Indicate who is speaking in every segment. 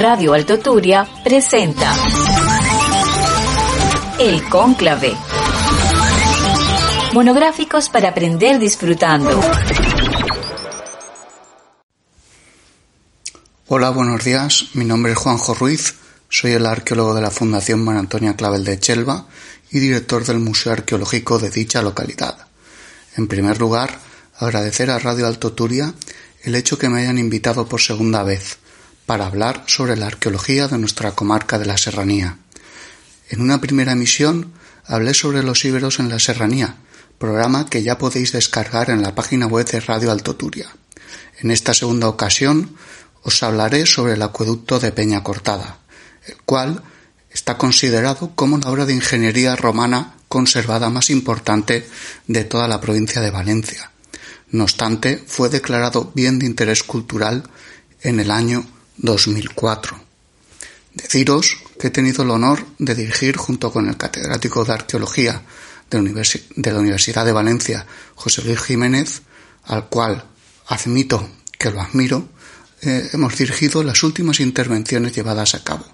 Speaker 1: Radio Alto Turia presenta El Cónclave. Monográficos para aprender disfrutando.
Speaker 2: Hola, buenos días. Mi nombre es Juanjo Ruiz. Soy el arqueólogo de la Fundación María Clavel de Chelva y director del Museo Arqueológico de dicha localidad. En primer lugar, agradecer a Radio Alto Turia el hecho que me hayan invitado por segunda vez para hablar sobre la arqueología de nuestra comarca de la Serranía. En una primera emisión hablé sobre los íberos en la Serranía, programa que ya podéis descargar en la página web de Radio Alto Turia. En esta segunda ocasión os hablaré sobre el acueducto de Peña Cortada, el cual está considerado como la obra de ingeniería romana conservada más importante de toda la provincia de Valencia. No obstante, fue declarado bien de interés cultural en el año 2004. Deciros que he tenido el honor de dirigir junto con el catedrático de Arqueología de la, Universidad de Valencia, José Luis Jiménez, al cual admito que lo admiro, eh, hemos dirigido las últimas intervenciones llevadas a cabo,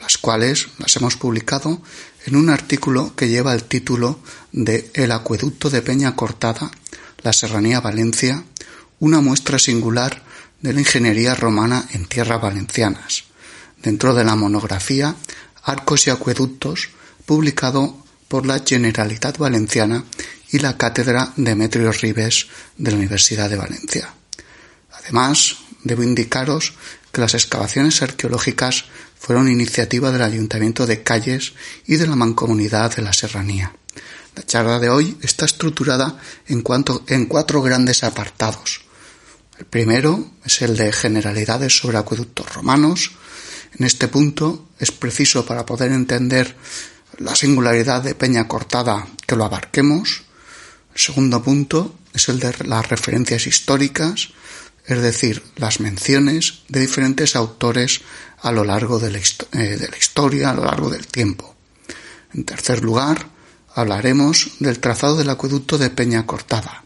Speaker 2: las cuales las hemos publicado en un artículo que lleva el título de El acueducto de Peña Cortada, la Serranía Valencia, una muestra singular de la ingeniería romana en tierras valencianas, dentro de la monografía Arcos y Acueductos, publicado por la Generalitat Valenciana y la Cátedra Demetrio Ribes de la Universidad de Valencia. Además, debo indicaros que las excavaciones arqueológicas fueron iniciativa del Ayuntamiento de Calles y de la Mancomunidad de la Serranía. La charla de hoy está estructurada en, cuanto, en cuatro grandes apartados. El primero es el de generalidades sobre acueductos romanos. En este punto es preciso para poder entender la singularidad de Peña Cortada que lo abarquemos. El segundo punto es el de las referencias históricas, es decir, las menciones de diferentes autores a lo largo de la, eh, de la historia, a lo largo del tiempo. En tercer lugar, hablaremos del trazado del acueducto de Peña Cortada,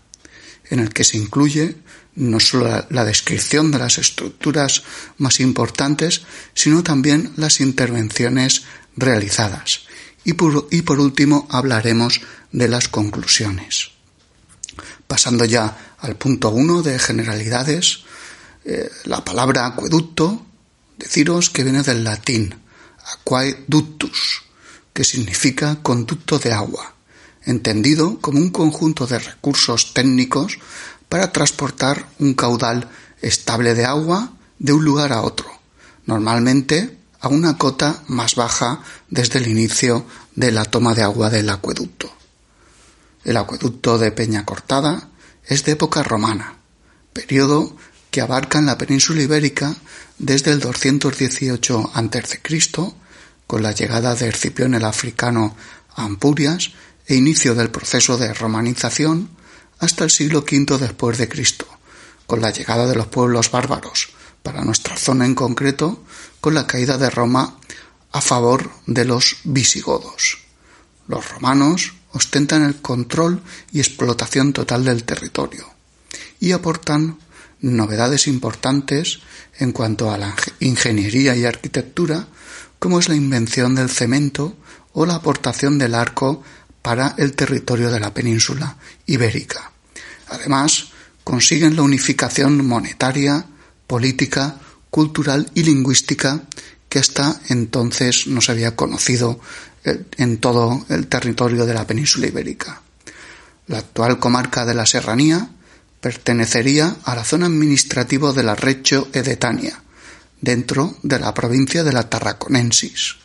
Speaker 2: en el que se incluye no solo la, descripción de las estructuras más importantes, sino también las intervenciones realizadas. Y por, último hablaremos de las conclusiones. Pasando ya al punto uno de generalidades, eh, la palabra acueducto, deciros que viene del latín aquaeductus, que significa conducto de agua, entendido como un conjunto de recursos técnicos para transportar un caudal estable de agua de un lugar a otro, normalmente a una cota más baja desde el inicio de la toma de agua del acueducto. El acueducto de Peña Cortada es de época romana, periodo que abarca en la península ibérica desde el 218 a.C con la llegada de Escipión el africano a Ampurias e inicio del proceso de romanización hasta el siglo V después de Cristo, con la llegada de los pueblos bárbaros, para nuestra zona en concreto, con la caída de Roma a favor de los visigodos. Los romanos ostentan el control y explotación total del territorio y aportan novedades importantes en cuanto a la ingeniería y arquitectura como es la invención del cemento o la aportación del arco para el territorio de la península ibérica. Además, consiguen la unificación monetaria, política, cultural y lingüística que hasta entonces no se había conocido eh, en todo el territorio de la península ibérica. La actual comarca de la Serranía pertenecería a la zona administrativa de la Reggio Edetania, dentro de la provincia de la Tarraconensis.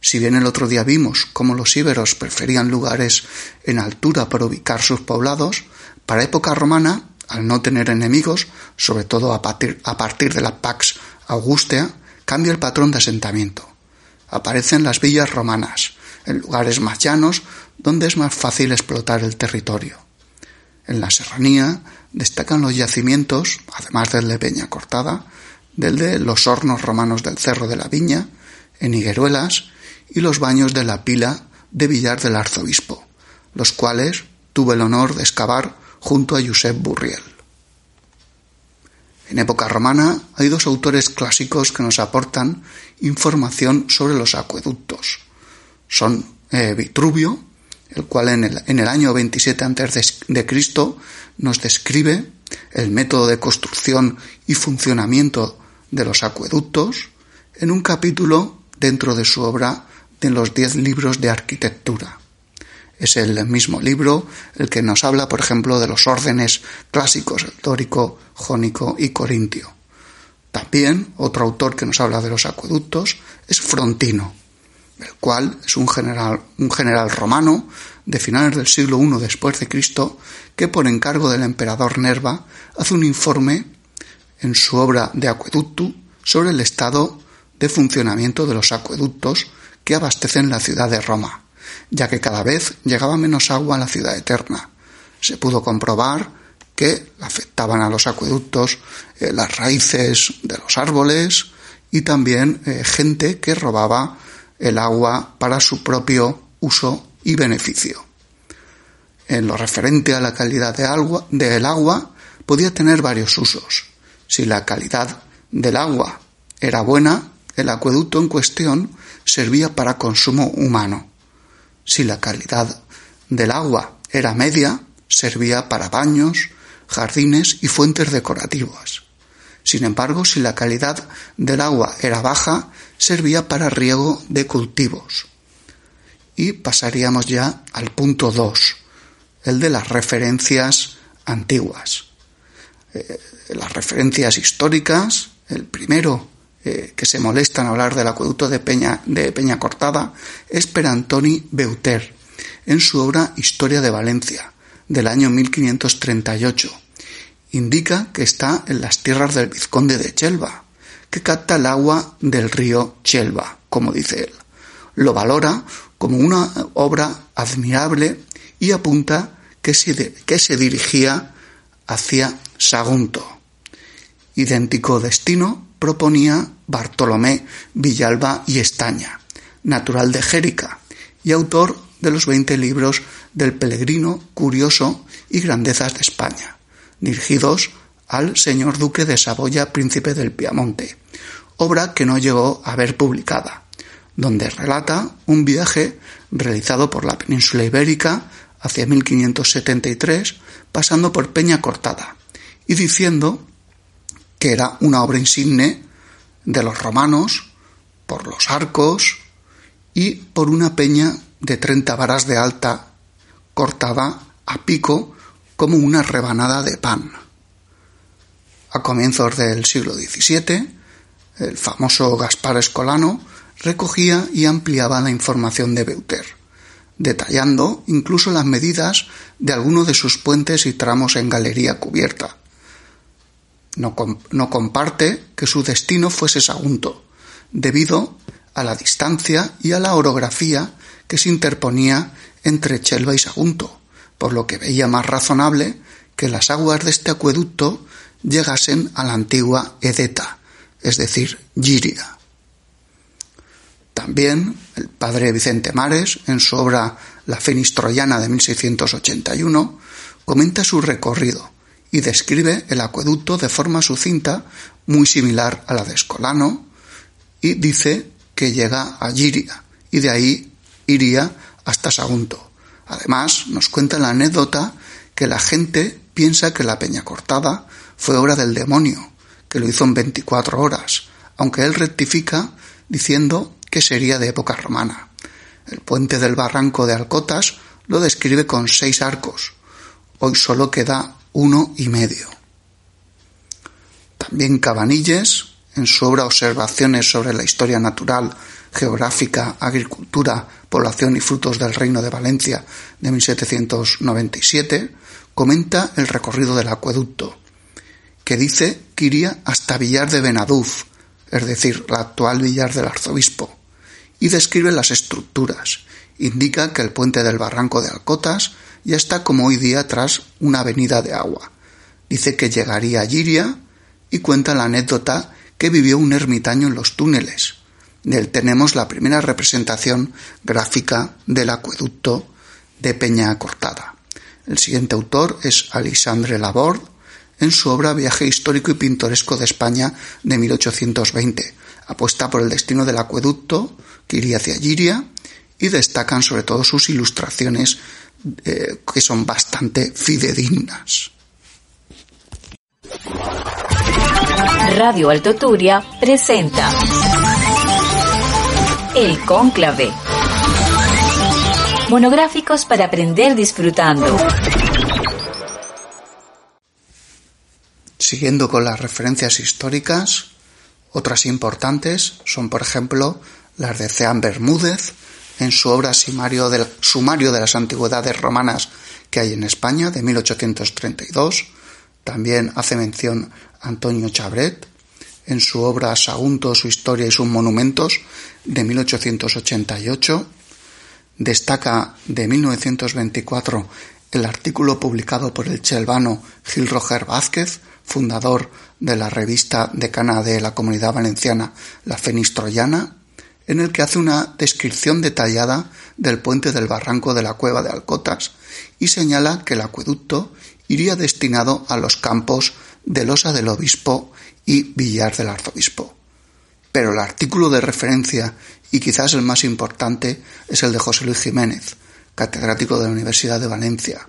Speaker 2: Si bien el otro día vimos cómo los íberos preferían lugares en altura para ubicar sus poblados, para época romana al no tener enemigos, sobre todo a partir, de la Pax Augustea, cambia el patrón de asentamiento. Aparecen las villas romanas, en lugares más llanos donde es más fácil explotar el territorio. En la serranía destacan los yacimientos, además del de Peña Cortada, del de los hornos romanos del Cerro de la Viña, en Higueruelas, y los baños de la pila de Villar del Arzobispo, los cuales tuve el honor de excavar junto a Josep Burriel. En época romana hay dos autores clásicos que nos aportan información sobre los acueductos. Son eh, Vitruvio, el cual en el, en el año 27 a.C. nos describe el método de construcción y funcionamiento de los acueductos en un capítulo dentro de su obra de los diez libros de arquitectura. Es el mismo libro el que nos habla, por ejemplo, de los órdenes clásicos, el dórico, jónico y corintio. También otro autor que nos habla de los acueductos es Frontino, el cual es un general, un general romano de finales del siglo I después de Cristo que por encargo del emperador Nerva hace un informe en su obra de Acueducto sobre el estado de funcionamiento de los acueductos que abastecen la ciudad de Roma, ya que cada vez llegaba menos agua a la ciudad eterna. Se pudo comprobar que afectaban a los acueductos eh, las raíces de los árboles y también eh, gente que robaba el agua para su propio uso y beneficio. En lo referente a la calidad de agua, del agua, podía tener varios usos. Si la calidad del agua era buena, el acueducto en cuestión servía para consumo humano. Si la calidad del agua era media, servía para baños, jardines y fuentes decorativas. Sin embargo, si la calidad del agua era baja, servía para riego de cultivos. Y pasaríamos ya al punto 2, el de las referencias antiguas. Eh, las referencias históricas, el primero eh, que se molesta en hablar del acueducto de Peña, de Peña Cortada es Per Antoni Beuter, en su obra Historia de Valencia, del año 1538. Indica que está en las tierras del vizconde de Chelva, que capta el agua del río Chelva, como dice él. Lo valora como una obra admirable y apunta que se, que se dirigía hacia Sagunto. Idéntico destino proponía Bartolomé Villalba y Estaña, natural de Jérica y autor de los veinte libros del Peregrino, Curioso y Grandezas de España, dirigidos al señor duque de Saboya, príncipe del Piamonte, obra que no llegó a ver publicada, donde relata un viaje realizado por la península ibérica hacia 1573, pasando por Peña Cortada, y diciendo que era una obra insigne de los romanos por los arcos y por una peña de 30 varas de alta cortada a pico como una rebanada de pan. A comienzos del siglo XVII, el famoso Gaspar Escolano recogía y ampliaba la información de Beuter, detallando incluso las medidas de algunos de sus puentes y tramos en galería cubierta, no, comparte que su destino fuese Sagunto, debido a la distancia y a la orografía que se interponía entre Chelva y Sagunto, por lo que veía más razonable que las aguas de este acueducto llegasen a la antigua Edeta, es decir, Giria. También el padre Vicente Mares, en su obra La Fenistroyana de 1681, comenta su recorrido, y describe el acueducto de forma sucinta, muy similar a la de Escolano, y dice que llega a Giria y de ahí iría hasta Sagunto. Además, nos cuenta la anécdota que la gente piensa que la peña cortada fue obra del demonio, que lo hizo en 24 horas, aunque él rectifica diciendo que sería de época romana. El puente del barranco de Alcotas lo describe con seis arcos. Hoy solo queda uno y medio. También Cabanilles, en su obra Observaciones sobre la historia natural, geográfica, agricultura, población y frutos del Reino de Valencia de 1797, comenta el recorrido del acueducto, que dice que iría hasta Villar de Benaduz, es decir, la actual Villar del Arzobispo, y describe las estructuras. Indica que el puente del barranco de Alcotas ya está como hoy día tras una avenida de agua. Dice que llegaría a Giria y cuenta la anécdota que vivió un ermitaño en los túneles. De él tenemos la primera representación gráfica del acueducto de Peña Cortada. El siguiente autor es Alexandre Laborde en su obra Viaje histórico y pintoresco de España de 1820. Apuesta por el destino del acueducto que iría hacia Giria y destacan sobre todo sus ilustraciones eh, que son bastante fidedignas.
Speaker 1: Radio Alto Turia presenta El Cónclave. Monográficos para aprender disfrutando.
Speaker 2: Siguiendo con las referencias históricas, otras importantes son, por ejemplo, las de Ceán Bermúdez, en su obra Sumario de, las Antigüedades Romanas que hay en España, de 1832. También hace mención Antonio Chabret, en su obra Sagunto, su historia y sus monumentos, de 1888. Destaca de 1924 el artículo publicado por el chelvano Gil Roger Vázquez, fundador de la revista decana de la Comunidad Valenciana La Fenis Troyana, en el que hace una descripción detallada del puente del barranco de la cueva de Alcotas y señala que el acueducto iría destinado a los campos de Losa del Obispo y Villar del Arzobispo. Pero el artículo de referencia y quizás el más importante es el de José Luis Jiménez, catedrático de la Universidad de Valencia,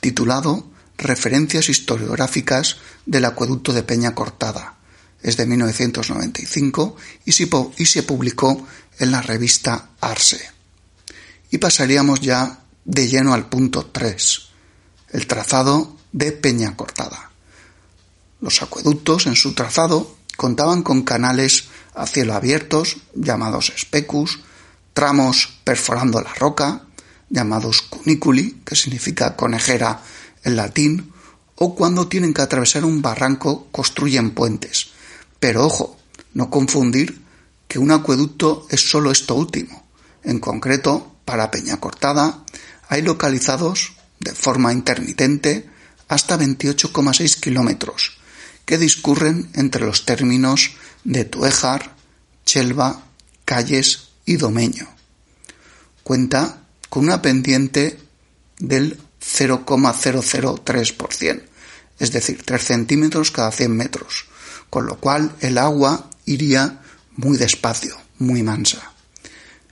Speaker 2: titulado Referencias historiográficas del acueducto de Peña Cortada. Es de 1995 y se publicó en la revista Arse. Y pasaríamos ya de lleno al punto 3, el trazado de Peña Cortada. Los acueductos en su trazado contaban con canales a cielo abiertos, llamados specus, tramos perforando la roca, llamados cuniculi, que significa conejera en latín, o cuando tienen que atravesar un barranco construyen puentes. Pero ojo, no confundir que un acueducto es solo esto último. En concreto, para Peña Cortada hay localizados de forma intermitente hasta 28,6 kilómetros que discurren entre los términos de Tuéjar, Chelva, Calles y Domeño. Cuenta con una pendiente del 0,003%, es decir, 3 centímetros cada 100 metros, con lo cual el agua iría muy despacio, muy mansa.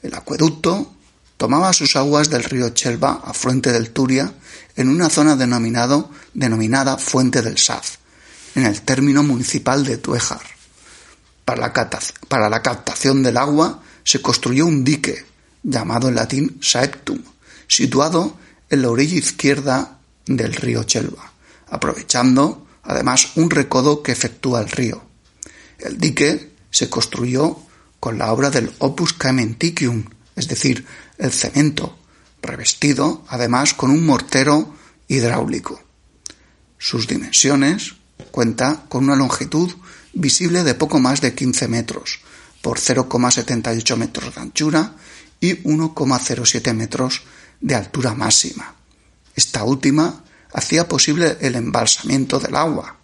Speaker 2: El acueducto tomaba sus aguas del río Chelva, afluente del Turia, en una zona denominado, denominada Fuente del Saz, en el término municipal de Tuéjar. Para la, para la captación del agua se construyó un dique, llamado en latín saectum, situado en la orilla izquierda del río Chelva, aprovechando además un recodo que efectúa el río. El dique se construyó con la obra del opus caementicium, es decir, el cemento, revestido además con un mortero hidráulico. Sus dimensiones cuenta con una longitud visible de poco más de 15 metros, por 0,78 metros de anchura y 1,07 metros de altura máxima. Esta última hacía posible el embalsamiento del agua,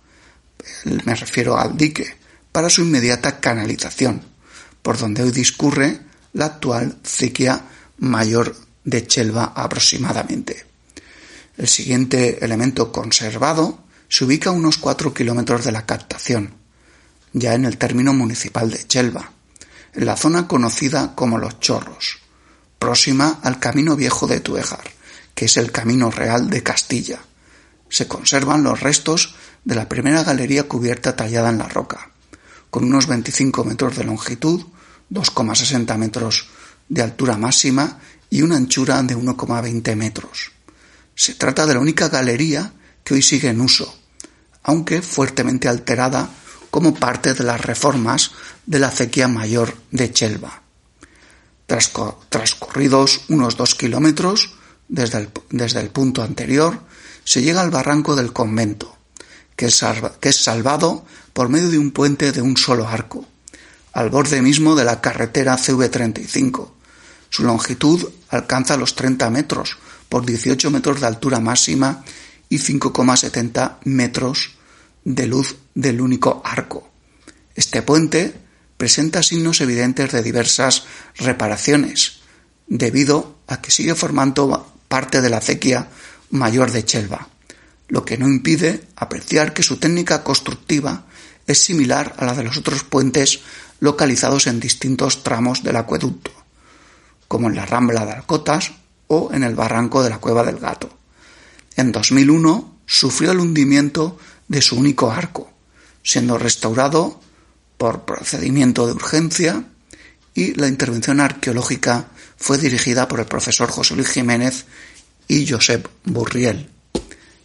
Speaker 2: me refiero al dique, para su inmediata canalización, por donde hoy discurre la actual cequia mayor de Chelva aproximadamente. El siguiente elemento conservado se ubica a unos 4 kilómetros de la captación, ya en el término municipal de Chelva, en la zona conocida como Los Chorros, próxima al camino viejo de Tuejar, que es el camino real de Castilla. Se conservan los restos de la primera galería cubierta tallada en la roca, con unos 25 metros de longitud, 2,60 metros de altura máxima y una anchura de 1,20 metros. Se trata de la única galería que hoy sigue en uso, aunque fuertemente alterada como parte de las reformas de la acequia mayor de Chelva. Transcurridos unos dos kilómetros desde el, desde el punto anterior, se llega al barranco del convento, que es, que es salvado por medio de un puente de un solo arco, al borde mismo de la carretera CV35. Su longitud alcanza los 30 metros por 18 metros de altura máxima y 5,70 metros de luz del único arco. Este puente presenta signos evidentes de diversas reparaciones, debido a que sigue formando parte de la acequia mayor de Chelva, lo que no impide apreciar que su técnica constructiva es similar a la de los otros puentes localizados en distintos tramos del acueducto, como en la Rambla de Alcotas o en el barranco de la Cueva del Gato. En 2001 sufrió el hundimiento de su único arco, siendo restaurado por procedimiento de urgencia y la intervención arqueológica fue dirigida por el profesor José Luis Jiménez y Josep Burriel.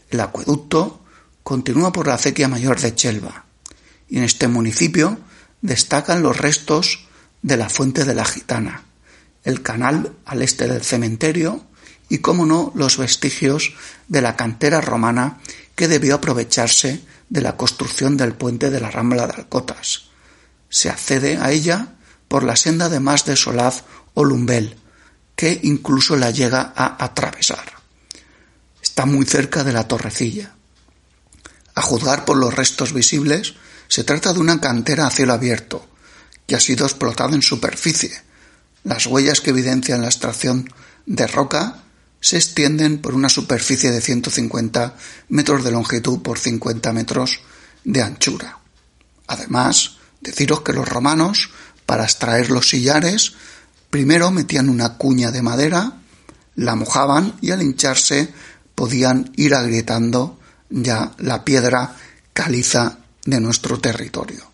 Speaker 2: El acueducto continúa por la acequia mayor de Chelva y en este municipio destacan los restos de la fuente de la gitana, el canal al este del cementerio y, como no, los vestigios de la cantera romana que debió aprovecharse de la construcción del puente de la Rambla de Alcotas. Se accede a ella por la senda de Más de Solaz o Lumbel, que incluso la llega a atravesar. Está muy cerca de la torrecilla. A juzgar por los restos visibles, se trata de una cantera a cielo abierto, que ha sido explotada en superficie. Las huellas que evidencian la extracción de roca se extienden por una superficie de 150 metros de longitud por 50 metros de anchura. Además, deciros que los romanos, para extraer los sillares, primero metían una cuña de madera, la mojaban y al hincharse podían ir agrietando ya la piedra caliza de nuestro territorio.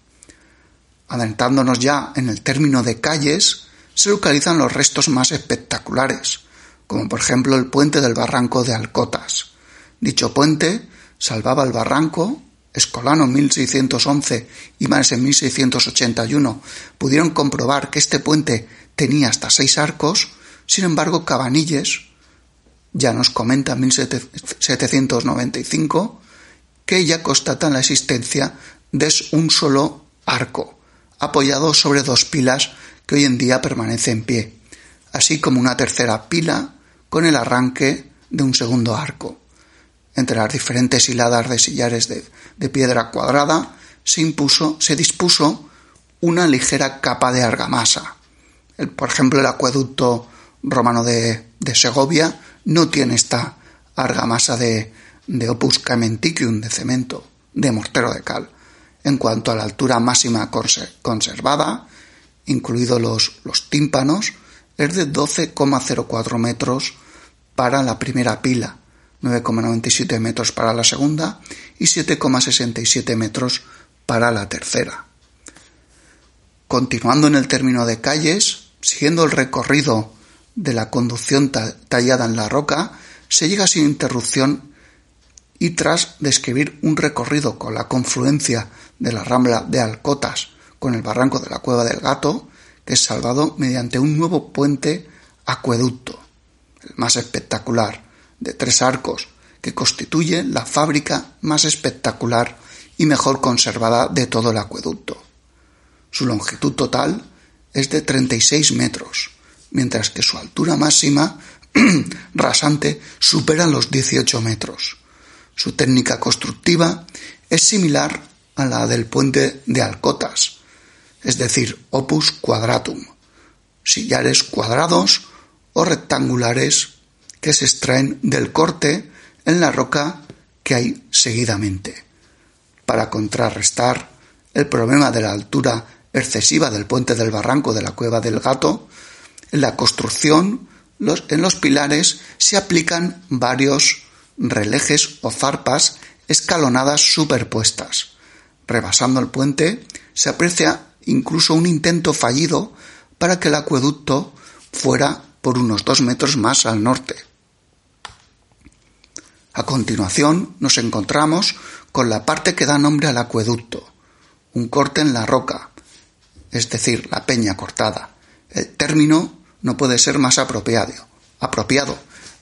Speaker 2: Adentrándonos ya en el término de calles, se localizan los restos más espectaculares, como por ejemplo el puente del barranco de Alcotas. Dicho puente salvaba el barranco, Escolano 1611 y Mares en 1681 pudieron comprobar que este puente tenía hasta seis arcos, sin embargo Cabanilles ya nos comenta en 1795 que ya constatan la existencia de un solo arco, apoyado sobre dos pilas que hoy en día permanece en pie, así como una tercera pila con el arranque de un segundo arco. Entre las diferentes hiladas de sillares de, piedra cuadrada se impuso, se dispuso una ligera capa de argamasa. Por ejemplo, el acueducto romano de, de Segovia no tiene esta argamasa de, de opus caementicum de cemento, de mortero de cal. En cuanto a la altura máxima conservada, incluidos los, los tímpanos, es de 12,04 metros para la primera pila, 9,97 metros para la segunda y 7,67 metros para la tercera. Continuando en el término de calles, siguiendo el recorrido de la conducción tallada en la roca, se llega sin interrupción y tras describir un recorrido con la confluencia de la rambla de Alcotas con el barranco de la Cueva del Gato, que es salvado mediante un nuevo puente acueducto, el más espectacular, de tres arcos, que constituye la fábrica más espectacular y mejor conservada de todo el acueducto. Su longitud total es de 36 metros, mientras que su altura máxima rasante supera los 18 metros. Su técnica constructiva es similar a la del puente de Alcotas, es decir, opus quadratum, sillares cuadrados o rectangulares que se extraen del corte en la roca que hay seguidamente. Para contrarrestar el problema de la altura excesiva del puente del barranco de la cueva del gato, en la construcción en los pilares se aplican varios relejes o zarpas escalonadas superpuestas. Rebasando el puente se aprecia incluso un intento fallido para que el acueducto fuera por unos dos metros más al norte. A continuación nos encontramos con la parte que da nombre al acueducto, un corte en la roca, es decir, la peña cortada. El término no puede ser más apropiado, apropiado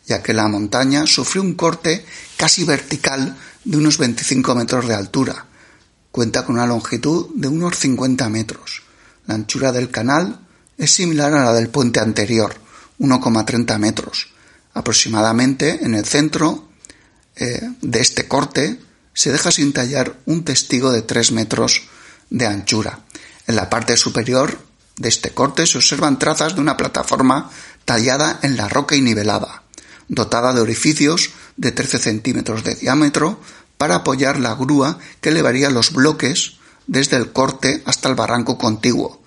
Speaker 2: ya que la montaña sufrió un corte casi vertical de unos 25 metros de altura. Cuenta con una longitud de unos 50 metros. La anchura del canal es similar a la del puente anterior, 1,30 metros. Aproximadamente en el centro eh, de este corte se deja sin tallar un testigo de 3 metros de anchura. En la parte superior de este corte se observan trazas de una plataforma tallada en la roca y nivelada, dotada de orificios de 13 centímetros de diámetro para apoyar la grúa que elevaría los bloques desde el corte hasta el barranco contiguo.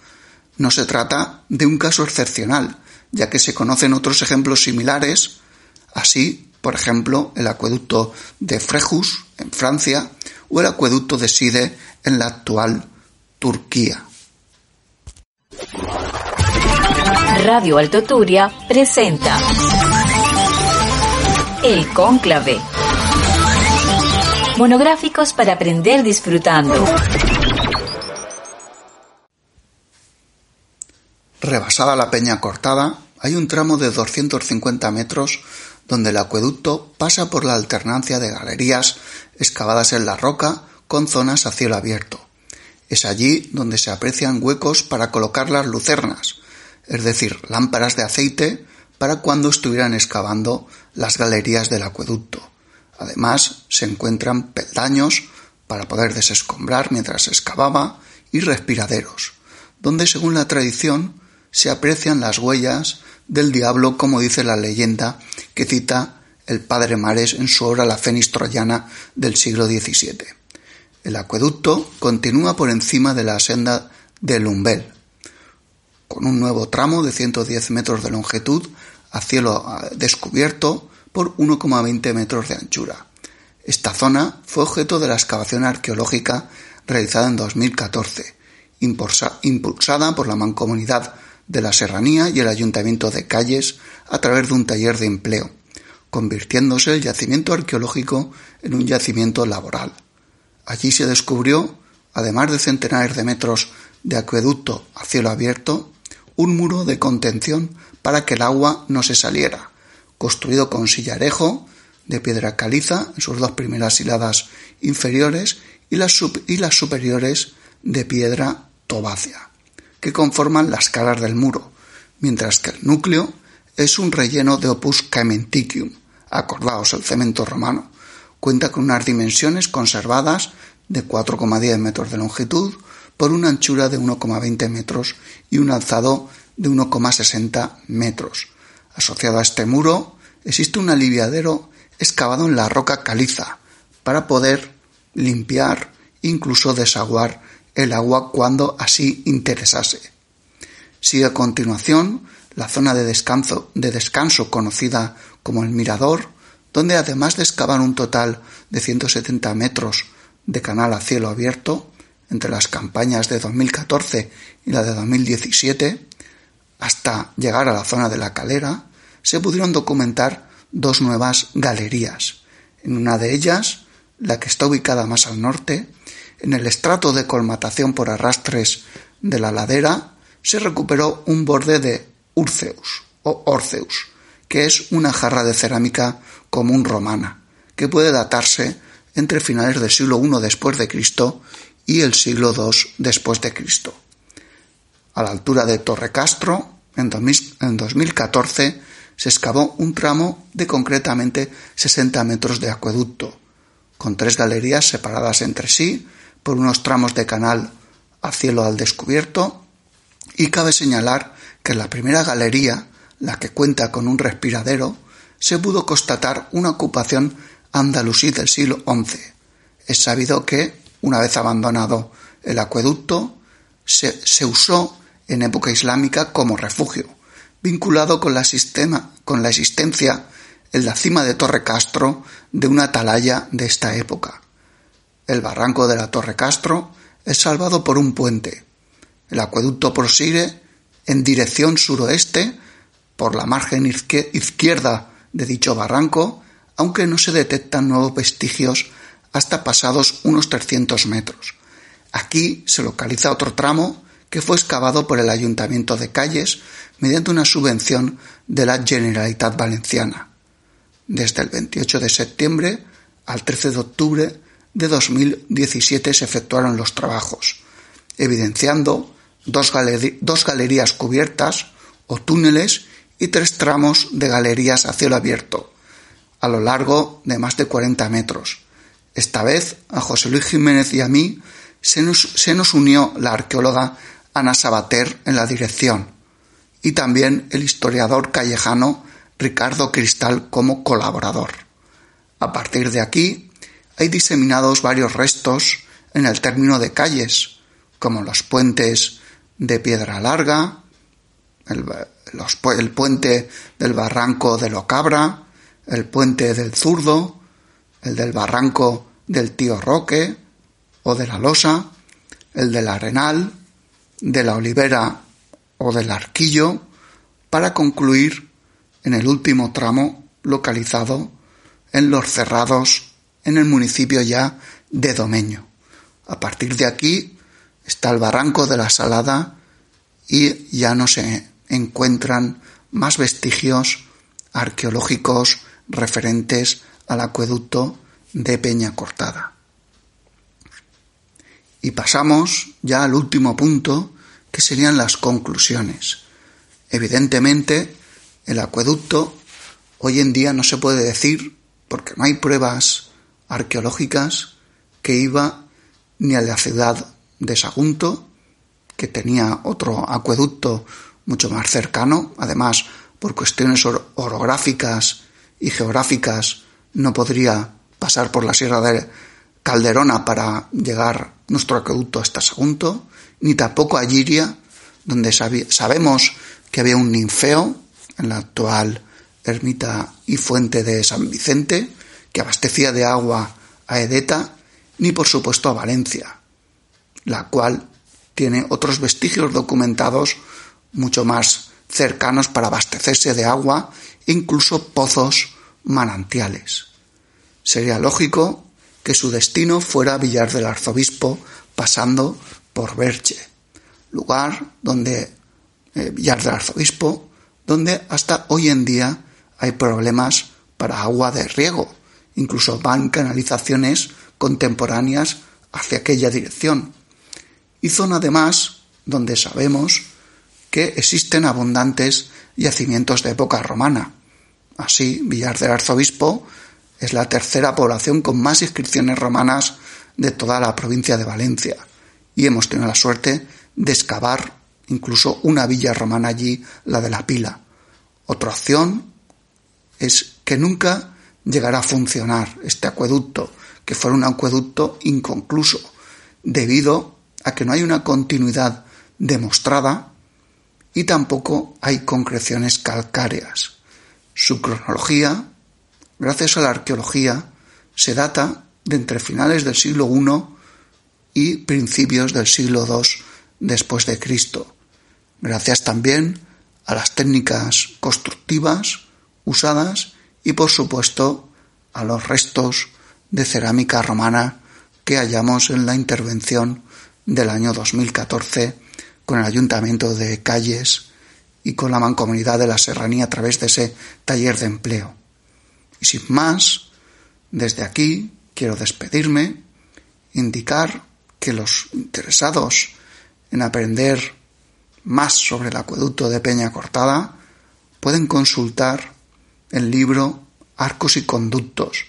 Speaker 2: No se trata de un caso excepcional, ya que se conocen otros ejemplos similares, así, por ejemplo, el acueducto de Frejus, en Francia, o el acueducto de Side, en la actual Turquía.
Speaker 1: Radio Alto Turia presenta El Cónclave. Monográficos para aprender disfrutando.
Speaker 2: Rebasada la peña cortada, hay un tramo de 250 metros donde el acueducto pasa por la alternancia de galerías excavadas en la roca con zonas a cielo abierto. Es allí donde se aprecian huecos para colocar las lucernas, es decir, lámparas de aceite para cuando estuvieran excavando las galerías del acueducto. Además, se encuentran peldaños para poder desescombrar mientras se excavaba y respiraderos, donde según la tradición se aprecian las huellas del diablo como dice la leyenda que cita el padre Mares en su obra La Fénix Troyana del siglo XVII. El acueducto continúa por encima de la senda de Lumbel, con un nuevo tramo de 110 metros de longitud a cielo descubierto por 1,20 metros de anchura. Esta zona fue objeto de la excavación arqueológica realizada en 2014, impulsada por la Mancomunidad de la Serranía y el Ayuntamiento de Calles a través de un taller de empleo, convirtiéndose el yacimiento arqueológico en un yacimiento laboral. Allí se descubrió, además de centenares de metros de acueducto a cielo abierto, un muro de contención para que el agua no se saliera, construido con sillarejo de piedra caliza en sus dos primeras hiladas inferiores y las, y superiores de piedra tobácea, que conforman las caras del muro, mientras que el núcleo es un relleno de opus caementicium, acordaos el cemento romano. Cuenta con unas dimensiones conservadas de 4,10 metros de longitud por una anchura de 1,20 metros y un alzado de 1,60 metros. Asociado a este muro existe un aliviadero excavado en la roca caliza para poder limpiar, incluso desaguar el agua cuando así interesase. Sigue a continuación la zona de descanso, de descanso conocida como el Mirador, donde además de excavar un total de 170 metros de canal a cielo abierto, entre las campañas de 2014 y la de 2017, hasta llegar a la zona de la calera, se pudieron documentar dos nuevas galerías. En una de ellas, la que está ubicada más al norte, en el estrato de colmatación por arrastres de la ladera, se recuperó un borde de Urceus o Orceus, que es una jarra de cerámica común romana, que puede datarse entre finales del siglo I después de Cristo y el siglo II después de Cristo. A la altura de Torre Castro, en 2014, se excavó un tramo de concretamente 60 metros de acueducto, con tres galerías separadas entre sí por unos tramos de canal a cielo al descubierto, y cabe señalar que la primera galería, la que cuenta con un respiradero, se pudo constatar una ocupación andalusí del siglo XI. Es sabido que una vez abandonado el acueducto, se, usó en época islámica como refugio, vinculado con la, con la existencia en la cima de Torre Castro de una atalaya de esta época. El barranco de la Torre Castro es salvado por un puente. El acueducto prosigue en dirección suroeste por la margen izquierda de dicho barranco, aunque no se detectan nuevos vestigios hasta pasados unos 300 metros. Aquí se localiza otro tramo que fue excavado por el Ayuntamiento de Calles mediante una subvención de la Generalitat Valenciana. Desde el 28 de septiembre al 13 de octubre de 2017 se efectuaron los trabajos, evidenciando dos, dos galerías cubiertas o túneles y tres tramos de galerías a cielo abierto, a lo largo de más de 40 metros. Esta vez a José Luis Jiménez y a mí se nos, se nos unió la arqueóloga Ana Sabater en la dirección y también el historiador callejano Ricardo Cristal como colaborador. A partir de aquí hay diseminados varios restos en el término de calles, como los puentes de Piedra Larga, el, el puente del barranco de Locabra, el puente del Zurdo, el del barranco del Tío Roque o de la Losa, el del Arenal, de la Olivera o del Arquillo, para concluir en el último tramo localizado en Los Cerrados, en el municipio ya de Domeño. A partir de aquí está el barranco de la Salada y ya no se encuentran más vestigios arqueológicos referentes al acueducto de Peña Cortada. Y pasamos ya al último punto, que serían las conclusiones. Evidentemente, el acueducto hoy en día no se puede decir, porque no hay pruebas arqueológicas, que iba ni a la ciudad de Sagunto, que tenía otro acueducto mucho más cercano, además por cuestiones orográficas y geográficas no podría pasar por la Sierra de Calderona para llegar nuestro acueducto hasta Sagunto, ni tampoco a Giria, donde sabemos que había un ninfeo en la actual ermita y fuente de San Vicente, que abastecía de agua a Edeta, ni por supuesto a Valencia, la cual tiene otros vestigios documentados mucho más cercanos para abastecerse de agua, incluso pozos manantiales. Sería lógico que su destino fuera Villar del Arzobispo, pasando por Berche, lugar donde eh, Villar del Arzobispo, donde hasta hoy en día hay problemas para agua de riego, incluso van canalizaciones contemporáneas hacia aquella dirección. Y zona además donde sabemos que existen abundantes yacimientos de época romana. Así, Villar del Arzobispo es la tercera población con más inscripciones romanas de toda la provincia de Valencia y hemos tenido la suerte de excavar incluso una villa romana allí, la de la Pila. Otra opción es que nunca llegará a funcionar este acueducto, que fuera un acueducto inconcluso, debido a que no hay una continuidad demostrada y tampoco hay concreciones calcáreas. Su cronología, gracias a la arqueología, se data de entre finales del siglo I y principios del siglo II después de Cristo, gracias también a las técnicas constructivas usadas y por supuesto a los restos de cerámica romana que hallamos en la intervención del año 2014 con el ayuntamiento de Calles y con la mancomunidad de la Serranía a través de ese taller de empleo. Y sin más, desde aquí quiero despedirme, indicar que los interesados en aprender más sobre el acueducto de Peña Cortada pueden consultar el libro Arcos y Conductos,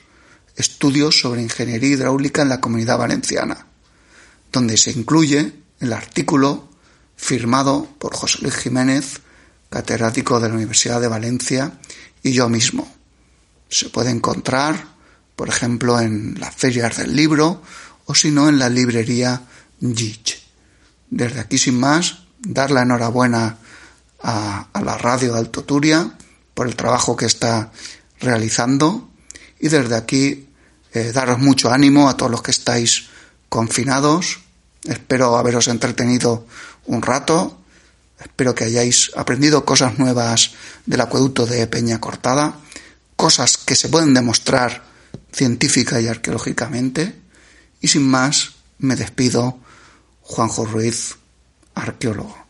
Speaker 2: estudios sobre ingeniería hidráulica en la comunidad valenciana, donde se incluye el artículo firmado por José Luis Jiménez, catedrático de la Universidad de Valencia, y yo mismo. Se puede encontrar, por ejemplo, en las ferias del libro o si no en la librería Gich. Desde aquí, sin más, dar la enhorabuena a, la radio Alto Turia por el trabajo que está realizando y desde aquí eh, daros mucho ánimo a todos los que estáis confinados. Espero haberos entretenido un rato. Espero que hayáis aprendido cosas nuevas del acueducto de Peña Cortada, cosas que se pueden demostrar científica y arqueológicamente. Y sin más, me despido, Juanjo Ruiz, arqueólogo.